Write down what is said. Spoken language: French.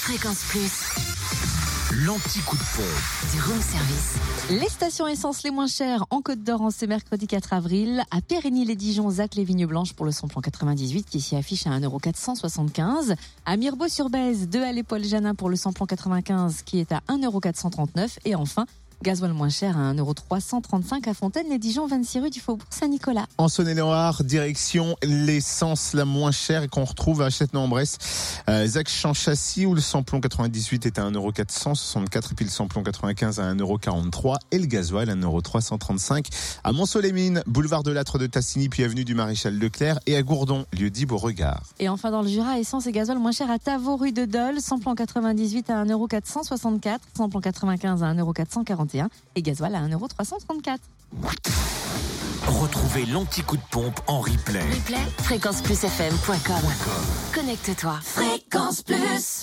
Fréquence Plus, L'anti-coup de pompe. du room service. Les stations essence les moins chères en Côte d'Or en ce mercredi 4 avril. À Périgny-les-Dijon, Zac les Vignes Blanches pour le samplon 98 qui s'y affiche à 1,475€. À Mirbeau-sur-Bèze, 2 à l'épaule Janin pour le samplon 95 qui est à 1,439€ Et enfin, gasoil moins cher à 1,335€ à Fontaine-les-Dijon, 26 rue du Faubourg Saint-Nicolas. En Saône-et-Loire, direction l'essence la moins chère qu'on retrouve à Châtenay-en-Bresse. Euh, Zac Champ-Châssis où le samplon 98 est à 1,464€ et puis le samplon 95 à 1,43€ et le gasoil à 1,335€ à Mont-Soleil-Mines, boulevard de l'Âtre de Tassigny puis avenue du Maréchal Leclerc et à Gourdon, lieu dit Beauregard. Et enfin dans le Jura, essence et gasoil moins cher à Tavaux rue de Dole, samplon 98 à 1,464€, samplon 95 à 1,441€ et gasoil à 1,334€. Retrouvez l'anti-coup de pompe en replay. Replay, fréquenceplusfm.com. Connecte-toi. Fréquence Plus.